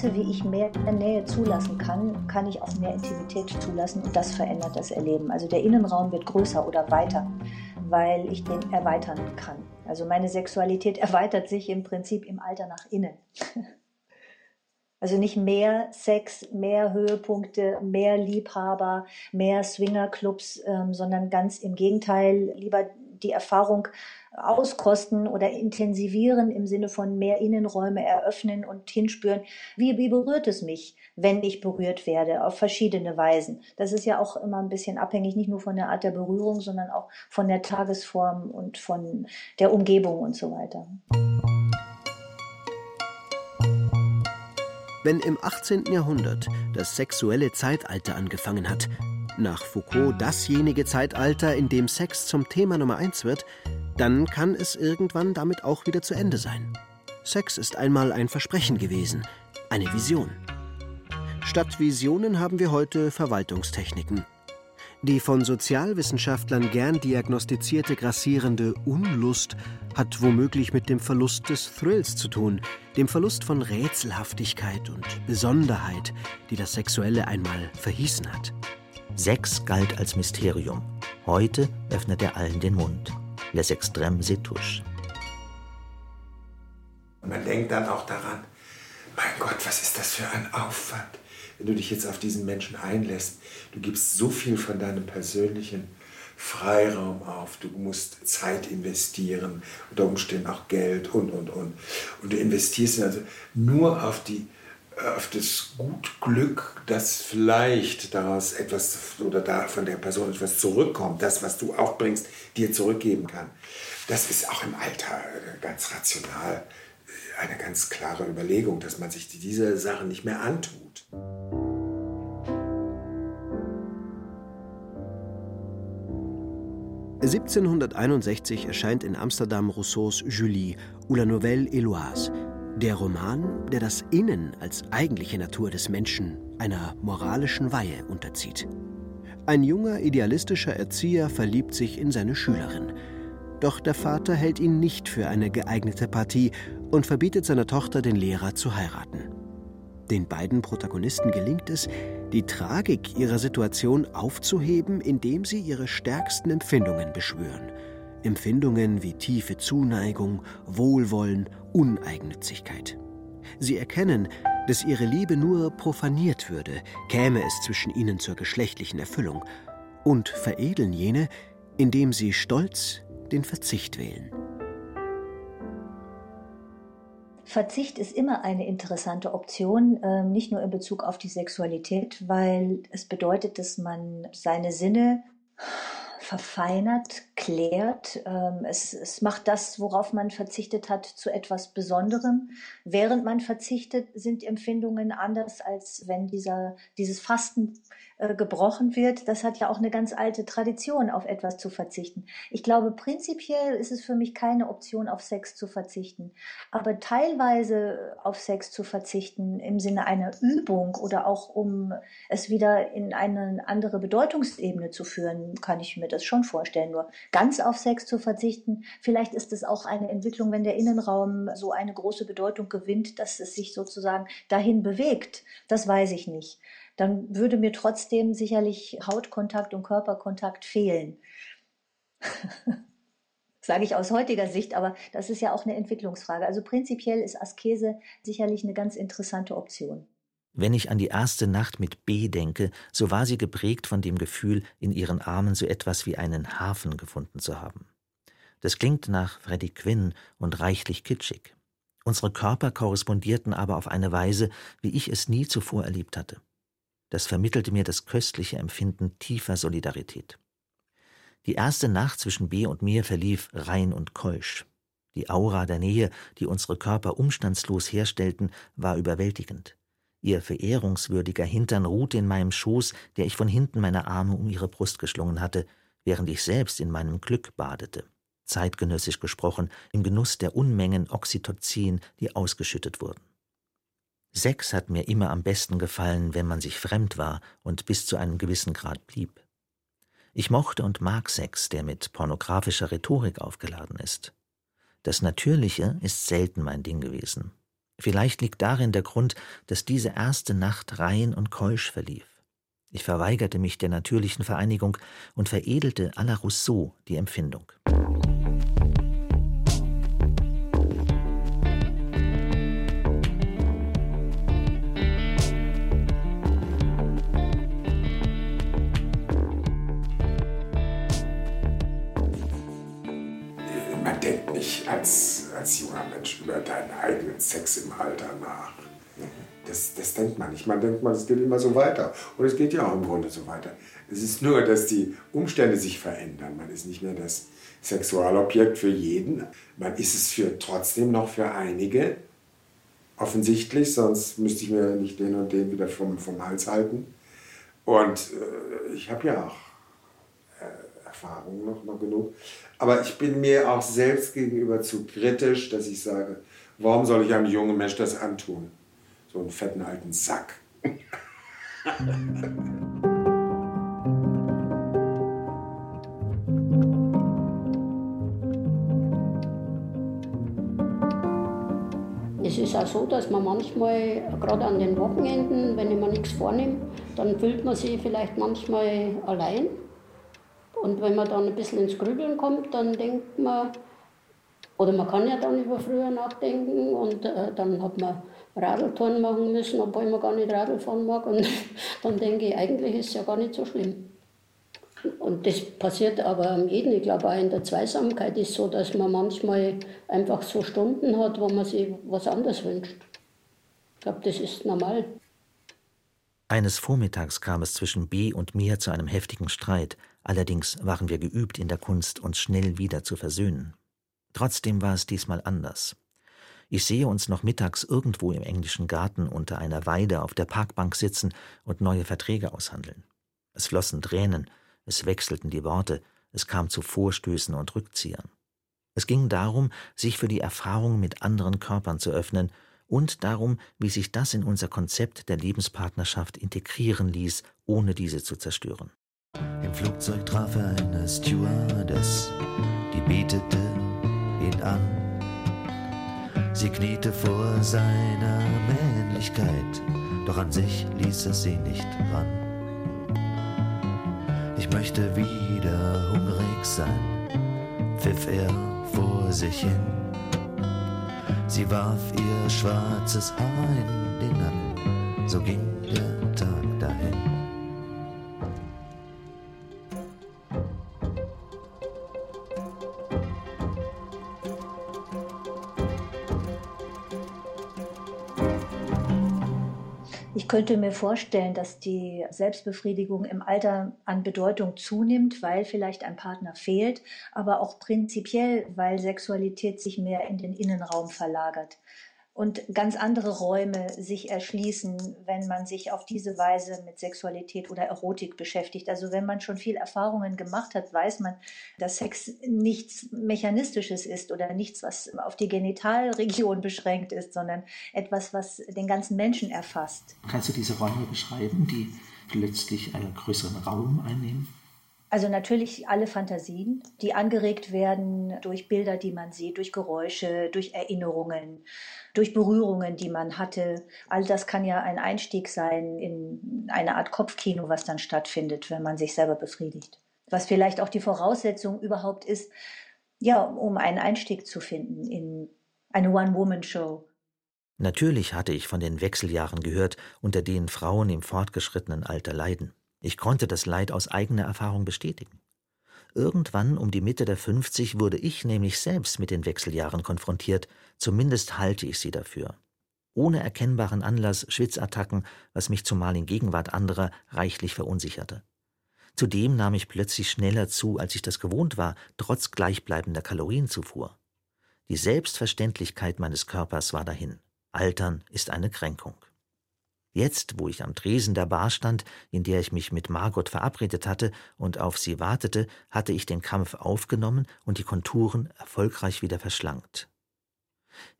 Maße, wie ich mehr Nähe zulassen kann, kann ich auch mehr Intimität zulassen und das verändert das Erleben. Also der Innenraum wird größer oder weiter, weil ich den erweitern kann. Also meine Sexualität erweitert sich im Prinzip im Alter nach innen. Also nicht mehr Sex, mehr Höhepunkte, mehr Liebhaber, mehr Swingerclubs, ähm, sondern ganz im Gegenteil, lieber die Erfahrung auskosten oder intensivieren im Sinne von mehr Innenräume eröffnen und hinspüren, wie, wie berührt es mich, wenn ich berührt werde, auf verschiedene Weisen. Das ist ja auch immer ein bisschen abhängig, nicht nur von der Art der Berührung, sondern auch von der Tagesform und von der Umgebung und so weiter. Wenn im 18. Jahrhundert das sexuelle Zeitalter angefangen hat, nach Foucault dasjenige Zeitalter, in dem Sex zum Thema Nummer eins wird, dann kann es irgendwann damit auch wieder zu Ende sein. Sex ist einmal ein Versprechen gewesen, eine Vision. Statt Visionen haben wir heute Verwaltungstechniken. Die von Sozialwissenschaftlern gern diagnostizierte grassierende Unlust hat womöglich mit dem Verlust des Thrills zu tun, dem Verlust von Rätselhaftigkeit und Besonderheit, die das Sexuelle einmal verhießen hat. Sex galt als Mysterium. Heute öffnet er allen den Mund les extrêmes et. Man denkt dann auch daran, mein Gott, was ist das für ein Aufwand, wenn du dich jetzt auf diesen Menschen einlässt. Du gibst so viel von deinem persönlichen Freiraum auf. Du musst Zeit investieren, unter Umständen auch Geld und, und, und. Und du investierst also nur auf die auf das Gutglück, dass vielleicht daraus etwas oder da von der Person etwas zurückkommt, das, was du auch bringst, dir zurückgeben kann. Das ist auch im Alter ganz rational äh, eine ganz klare Überlegung, dass man sich diese Sachen nicht mehr antut. (1761) erscheint in Amsterdam Rousseaus Julie ou la Nouvelle Héloise, der Roman, der das Innen als eigentliche Natur des Menschen einer moralischen Weihe unterzieht. Ein junger, idealistischer Erzieher verliebt sich in seine Schülerin. Doch der Vater hält ihn nicht für eine geeignete Partie und verbietet seiner Tochter, den Lehrer zu heiraten. Den beiden Protagonisten gelingt es, die Tragik ihrer Situation aufzuheben, indem sie ihre stärksten Empfindungen beschwören. Empfindungen wie tiefe Zuneigung, Wohlwollen Uneigennützigkeit. Sie erkennen, dass ihre Liebe nur profaniert würde, käme es zwischen ihnen zur geschlechtlichen Erfüllung, und veredeln jene, indem sie stolz den Verzicht wählen. Verzicht ist immer eine interessante Option, ähm, nicht nur in Bezug auf die Sexualität, weil es bedeutet, dass man seine Sinne verfeinert, klärt. Ähm, es, es macht das, worauf man verzichtet hat, zu etwas Besonderem. Während man verzichtet, sind Empfindungen anders, als wenn dieser, dieses Fasten äh, gebrochen wird. Das hat ja auch eine ganz alte Tradition, auf etwas zu verzichten. Ich glaube, prinzipiell ist es für mich keine Option, auf Sex zu verzichten. Aber teilweise auf Sex zu verzichten im Sinne einer Übung oder auch um es wieder in eine andere Bedeutungsebene zu führen, kann ich mir das schon vorstellen. Nur ganz auf Sex zu verzichten, vielleicht ist es auch eine Entwicklung, wenn der Innenraum so eine große Bedeutung gewinnt, dass es sich sozusagen dahin bewegt. Das weiß ich nicht dann würde mir trotzdem sicherlich Hautkontakt und Körperkontakt fehlen. Sage ich aus heutiger Sicht, aber das ist ja auch eine Entwicklungsfrage. Also prinzipiell ist Askese sicherlich eine ganz interessante Option. Wenn ich an die erste Nacht mit B denke, so war sie geprägt von dem Gefühl, in ihren Armen so etwas wie einen Hafen gefunden zu haben. Das klingt nach Freddie Quinn und reichlich kitschig. Unsere Körper korrespondierten aber auf eine Weise, wie ich es nie zuvor erlebt hatte. Das vermittelte mir das köstliche Empfinden tiefer Solidarität. Die erste Nacht zwischen B und mir verlief rein und keusch. Die Aura der Nähe, die unsere Körper umstandslos herstellten, war überwältigend. Ihr verehrungswürdiger Hintern ruhte in meinem Schoß, der ich von hinten meine Arme um ihre Brust geschlungen hatte, während ich selbst in meinem Glück badete, zeitgenössisch gesprochen, im Genuss der Unmengen Oxytocin, die ausgeschüttet wurden. Sex hat mir immer am besten gefallen, wenn man sich fremd war und bis zu einem gewissen Grad blieb. Ich mochte und mag Sex, der mit pornografischer Rhetorik aufgeladen ist. Das Natürliche ist selten mein Ding gewesen. Vielleicht liegt darin der Grund, dass diese erste Nacht rein und keusch verlief. Ich verweigerte mich der natürlichen Vereinigung und veredelte à la Rousseau die Empfindung. Als, junger Mensch über deinen eigenen Sex im Alter nach. Das, das denkt man nicht. Man denkt, es geht immer so weiter. Und es geht ja auch im Grunde so weiter. Es ist nur, dass die Umstände sich verändern. Man ist nicht mehr das Sexualobjekt für jeden. Man ist es für, trotzdem noch für einige. Offensichtlich, sonst müsste ich mir nicht den und den wieder vom, vom Hals halten. Und äh, ich habe ja auch Erfahrung noch, noch genug. Aber ich bin mir auch selbst gegenüber zu kritisch, dass ich sage, warum soll ich einem jungen Mensch das antun? So einen fetten alten Sack. Es ist auch so, dass man manchmal, gerade an den Wochenenden, wenn ich mir nichts vornehme, dann fühlt man sich vielleicht manchmal allein und wenn man dann ein bisschen ins Grübeln kommt, dann denkt man, oder man kann ja dann über früher nachdenken und äh, dann hat man Radltouren machen müssen, obwohl man gar nicht Radl fahren mag. Und dann denke ich, eigentlich ist es ja gar nicht so schlimm. Und das passiert aber am jeden. Ich glaube, auch in der Zweisamkeit ist es so, dass man manchmal einfach so Stunden hat, wo man sich was anderes wünscht. Ich glaube, das ist normal. Eines Vormittags kam es zwischen B und mir zu einem heftigen Streit. Allerdings waren wir geübt in der Kunst, uns schnell wieder zu versöhnen. Trotzdem war es diesmal anders. Ich sehe uns noch mittags irgendwo im englischen Garten unter einer Weide auf der Parkbank sitzen und neue Verträge aushandeln. Es flossen Tränen, es wechselten die Worte, es kam zu Vorstößen und Rückziehern. Es ging darum, sich für die Erfahrung mit anderen Körpern zu öffnen und darum, wie sich das in unser Konzept der Lebenspartnerschaft integrieren ließ, ohne diese zu zerstören. Im Flugzeug traf er eine Stewardess, die betete ihn an. Sie kniete vor seiner Männlichkeit, doch an sich ließ es sie nicht ran. Ich möchte wieder hungrig sein, pfiff er vor sich hin. Sie warf ihr schwarzes Haar in den Nacken, so ging könnte mir vorstellen, dass die Selbstbefriedigung im Alter an Bedeutung zunimmt, weil vielleicht ein Partner fehlt, aber auch prinzipiell, weil Sexualität sich mehr in den Innenraum verlagert und ganz andere Räume sich erschließen, wenn man sich auf diese Weise mit Sexualität oder Erotik beschäftigt. Also wenn man schon viel Erfahrungen gemacht hat, weiß man, dass Sex nichts Mechanistisches ist oder nichts, was auf die Genitalregion beschränkt ist, sondern etwas, was den ganzen Menschen erfasst. Kannst du diese Räume beschreiben, die letztlich einen größeren Raum einnehmen? Also natürlich alle Fantasien, die angeregt werden durch Bilder, die man sieht, durch Geräusche, durch Erinnerungen, durch Berührungen, die man hatte. All das kann ja ein Einstieg sein in eine Art Kopfkino, was dann stattfindet, wenn man sich selber befriedigt. Was vielleicht auch die Voraussetzung überhaupt ist, ja, um einen Einstieg zu finden in eine One-Woman-Show. Natürlich hatte ich von den Wechseljahren gehört, unter denen Frauen im fortgeschrittenen Alter leiden. Ich konnte das Leid aus eigener Erfahrung bestätigen. Irgendwann um die Mitte der 50 wurde ich nämlich selbst mit den Wechseljahren konfrontiert, zumindest halte ich sie dafür. ohne erkennbaren Anlass Schwitzattacken, was mich zumal in Gegenwart anderer reichlich verunsicherte. Zudem nahm ich plötzlich schneller zu, als ich das gewohnt war, trotz gleichbleibender Kalorienzufuhr. Die Selbstverständlichkeit meines Körpers war dahin. Altern ist eine Kränkung. Jetzt, wo ich am Tresen der Bar stand, in der ich mich mit Margot verabredet hatte und auf sie wartete, hatte ich den Kampf aufgenommen und die Konturen erfolgreich wieder verschlankt.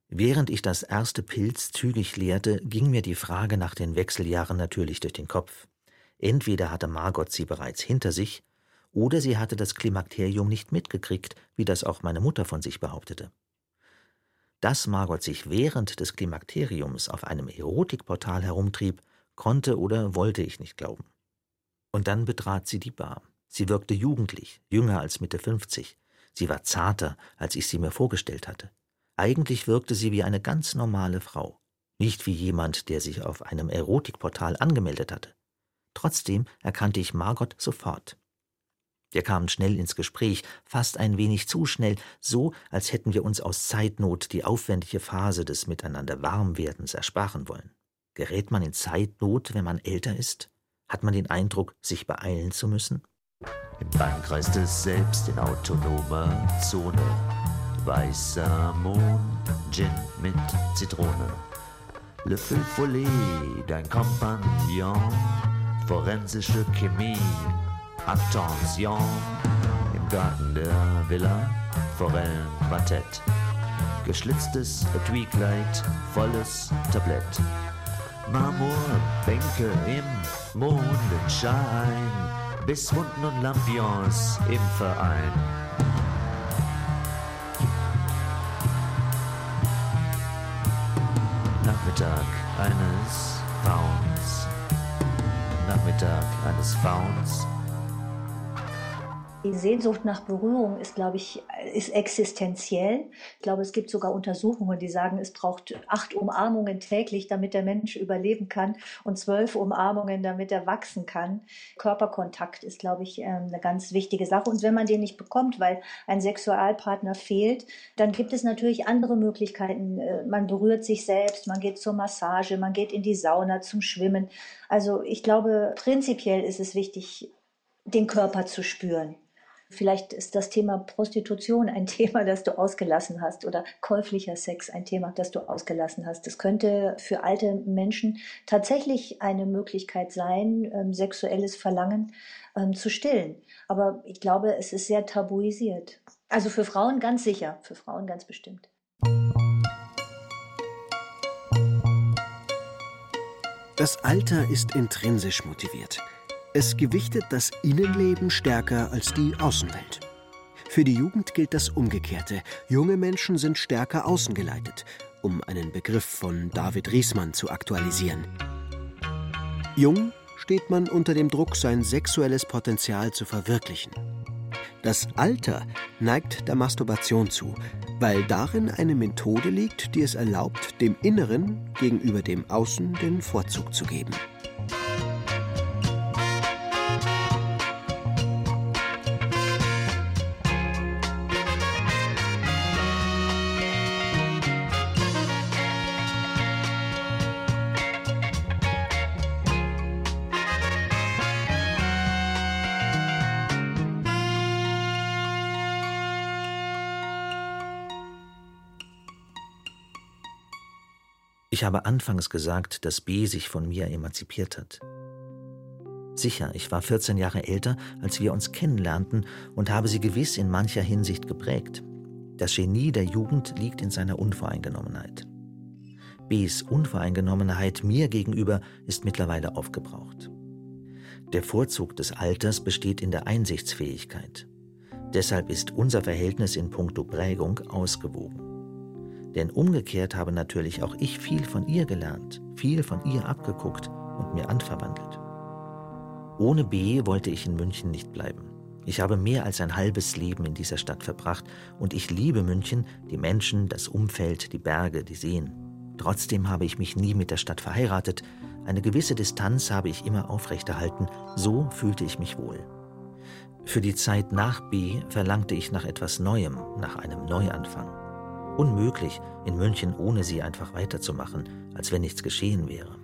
Während ich das erste Pilz zügig leerte, ging mir die Frage nach den Wechseljahren natürlich durch den Kopf. Entweder hatte Margot sie bereits hinter sich, oder sie hatte das Klimakterium nicht mitgekriegt, wie das auch meine Mutter von sich behauptete. Dass Margot sich während des Klimakteriums auf einem Erotikportal herumtrieb, konnte oder wollte ich nicht glauben. Und dann betrat sie die Bar. Sie wirkte jugendlich, jünger als Mitte 50. Sie war zarter, als ich sie mir vorgestellt hatte. Eigentlich wirkte sie wie eine ganz normale Frau, nicht wie jemand, der sich auf einem Erotikportal angemeldet hatte. Trotzdem erkannte ich Margot sofort. Wir kamen schnell ins Gespräch, fast ein wenig zu schnell, so als hätten wir uns aus Zeitnot die aufwendige Phase des miteinander Warmwerdens ersparen wollen. Gerät man in Zeitnot, wenn man älter ist? Hat man den Eindruck, sich beeilen zu müssen? Im Bannkreis des Selbst in autonomer Zone. Weißer Mond, Gin mit Zitrone. Le Feu Follet, dein Kompagnon. Forensische Chemie, Attention im Garten der Villa, Forellenquartett. Geschlitztes Etui-Kleid, volles Tablett. Marmorbänke im Mondenschein, Bisswunden und Lampions im Verein. Nachmittag eines Fauns. Nachmittag eines Fauns die Sehnsucht nach Berührung ist, glaube ich, ist existenziell. Ich glaube, es gibt sogar Untersuchungen, die sagen, es braucht acht Umarmungen täglich, damit der Mensch überleben kann und zwölf Umarmungen, damit er wachsen kann. Körperkontakt ist, glaube ich, ähm, eine ganz wichtige Sache. Und wenn man den nicht bekommt, weil ein Sexualpartner fehlt, dann gibt es natürlich andere Möglichkeiten. Äh, man berührt sich selbst, man geht zur Massage, man geht in die Sauna zum Schwimmen. Also ich glaube, prinzipiell ist es wichtig, den Körper zu spüren. Vielleicht ist das Thema Prostitution ein Thema, das du ausgelassen hast oder käuflicher Sex ein Thema, das du ausgelassen hast. Das könnte für alte Menschen tatsächlich eine Möglichkeit sein, ähm, sexuelles Verlangen ähm, zu stillen. Aber ich glaube, es ist sehr tabuisiert. Also für Frauen ganz sicher, für Frauen ganz bestimmt. Das Alter ist intrinsisch motiviert. Es gewichtet das Innenleben stärker als die Außenwelt. Für die Jugend gilt das Umgekehrte. Junge Menschen sind stärker außengeleitet, um einen Begriff von David Riesmann zu aktualisieren. Jung steht man unter dem Druck, sein sexuelles Potenzial zu verwirklichen. Das Alter neigt der Masturbation zu, weil darin eine Methode liegt, die es erlaubt, dem Inneren gegenüber dem Außen den Vorzug zu geben. Ich habe anfangs gesagt, dass B sich von mir emanzipiert hat. Sicher, ich war 14 Jahre älter, als wir uns kennenlernten und habe sie gewiss in mancher Hinsicht geprägt. Das Genie der Jugend liegt in seiner Unvoreingenommenheit. Bs Unvoreingenommenheit mir gegenüber ist mittlerweile aufgebraucht. Der Vorzug des Alters besteht in der Einsichtsfähigkeit. Deshalb ist unser Verhältnis in puncto Prägung ausgewogen. Denn umgekehrt habe natürlich auch ich viel von ihr gelernt, viel von ihr abgeguckt und mir anverwandelt. Ohne B wollte ich in München nicht bleiben. Ich habe mehr als ein halbes Leben in dieser Stadt verbracht und ich liebe München, die Menschen, das Umfeld, die Berge, die Seen. Trotzdem habe ich mich nie mit der Stadt verheiratet. Eine gewisse Distanz habe ich immer aufrechterhalten. So fühlte ich mich wohl. Für die Zeit nach B verlangte ich nach etwas Neuem, nach einem Neuanfang. Unmöglich, in München ohne sie einfach weiterzumachen, als wenn nichts geschehen wäre.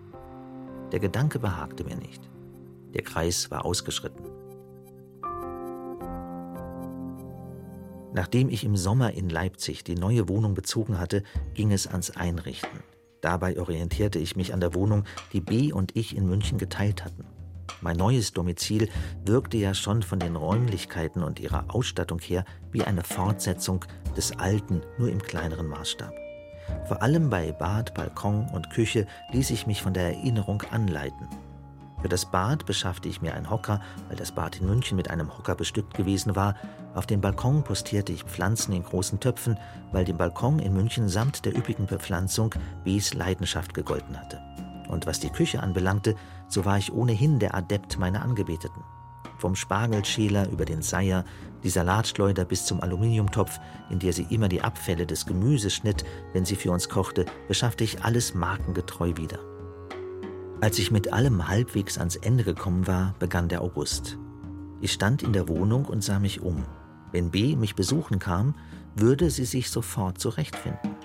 Der Gedanke behagte mir nicht. Der Kreis war ausgeschritten. Nachdem ich im Sommer in Leipzig die neue Wohnung bezogen hatte, ging es ans Einrichten. Dabei orientierte ich mich an der Wohnung, die B und ich in München geteilt hatten. Mein neues Domizil wirkte ja schon von den Räumlichkeiten und ihrer Ausstattung her wie eine Fortsetzung des alten, nur im kleineren Maßstab. Vor allem bei Bad, Balkon und Küche ließ ich mich von der Erinnerung anleiten. Für das Bad beschaffte ich mir einen Hocker, weil das Bad in München mit einem Hocker bestückt gewesen war. Auf den Balkon postierte ich Pflanzen in großen Töpfen, weil dem Balkon in München samt der üppigen Bepflanzung Bs Leidenschaft gegolten hatte. Und was die Küche anbelangte, so war ich ohnehin der Adept meiner Angebeteten. Vom Spargelschäler über den Seier, die Salatschleuder bis zum Aluminiumtopf, in der sie immer die Abfälle des Gemüses schnitt, wenn sie für uns kochte, beschaffte ich alles markengetreu wieder. Als ich mit allem halbwegs ans Ende gekommen war, begann der August. Ich stand in der Wohnung und sah mich um. Wenn B mich besuchen kam, würde sie sich sofort zurechtfinden.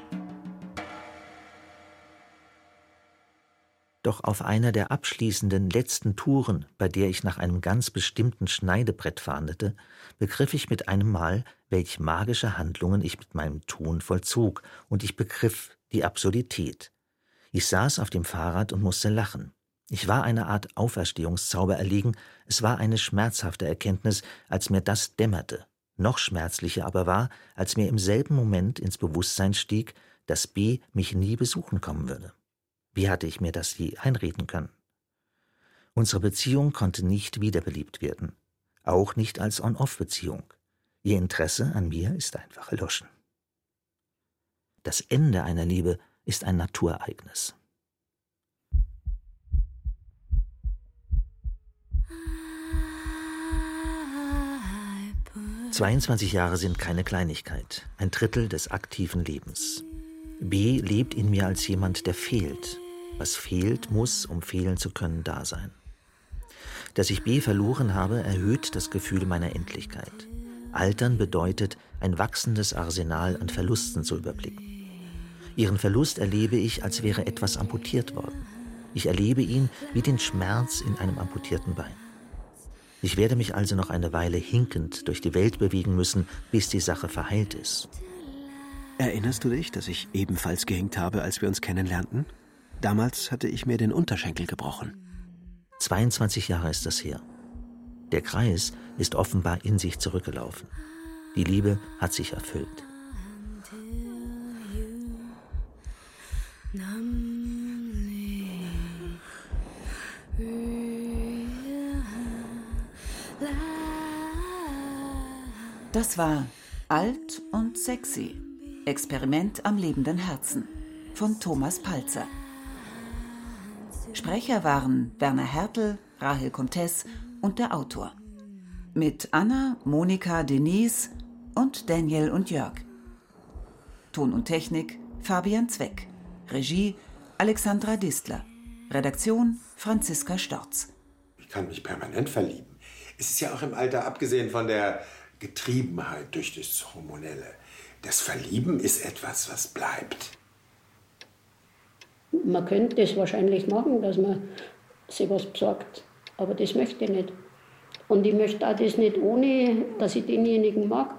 Doch auf einer der abschließenden letzten Touren, bei der ich nach einem ganz bestimmten Schneidebrett fahndete, begriff ich mit einem Mal, welch magische Handlungen ich mit meinem Tun vollzog, und ich begriff die Absurdität. Ich saß auf dem Fahrrad und musste lachen. Ich war einer Art Auferstehungszauber erlegen, es war eine schmerzhafte Erkenntnis, als mir das dämmerte. Noch schmerzlicher aber war, als mir im selben Moment ins Bewusstsein stieg, dass B mich nie besuchen kommen würde. Wie hatte ich mir das je einreden können? Unsere Beziehung konnte nicht wiederbelebt werden, auch nicht als On-Off-Beziehung. Ihr Interesse an mir ist einfach erloschen. Das Ende einer Liebe ist ein Naturereignis. »22 Jahre sind keine Kleinigkeit, ein Drittel des aktiven Lebens. B lebt in mir als jemand, der fehlt. Was fehlt, muss, um fehlen zu können, da sein. Dass ich B verloren habe, erhöht das Gefühl meiner Endlichkeit. Altern bedeutet, ein wachsendes Arsenal an Verlusten zu überblicken. Ihren Verlust erlebe ich, als wäre etwas amputiert worden. Ich erlebe ihn wie den Schmerz in einem amputierten Bein. Ich werde mich also noch eine Weile hinkend durch die Welt bewegen müssen, bis die Sache verheilt ist. Erinnerst du dich, dass ich ebenfalls gehinkt habe, als wir uns kennenlernten? Damals hatte ich mir den Unterschenkel gebrochen. 22 Jahre ist das her. Der Kreis ist offenbar in sich zurückgelaufen. Die Liebe hat sich erfüllt. Das war Alt und Sexy. Experiment am lebenden Herzen von Thomas Palzer. Sprecher waren Werner Hertel, Rahel Comtes und der Autor. Mit Anna, Monika, Denise und Daniel und Jörg. Ton und Technik Fabian Zweck. Regie Alexandra Distler. Redaktion Franziska Storz. Ich kann mich permanent verlieben. Es ist ja auch im Alter, abgesehen von der Getriebenheit durch das Hormonelle, das Verlieben ist etwas, was bleibt. Man könnte es wahrscheinlich machen, dass man sich was besorgt, aber das möchte ich nicht. Und ich möchte auch das nicht ohne, dass ich denjenigen mag.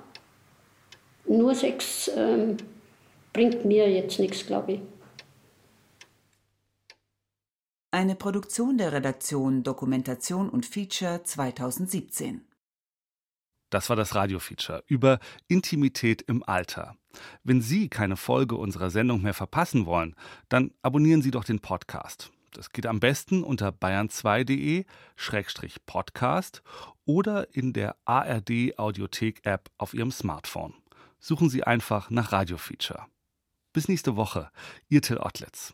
Nur Sex ähm, bringt mir jetzt nichts, glaube ich. Eine Produktion der Redaktion Dokumentation und Feature 2017. Das war das Radiofeature über Intimität im Alter. Wenn Sie keine Folge unserer Sendung mehr verpassen wollen, dann abonnieren Sie doch den Podcast. Das geht am besten unter bayern2.de-podcast oder in der ARD Audiothek App auf Ihrem Smartphone. Suchen Sie einfach nach Radiofeature. Bis nächste Woche, Ihr Till Ottlitz.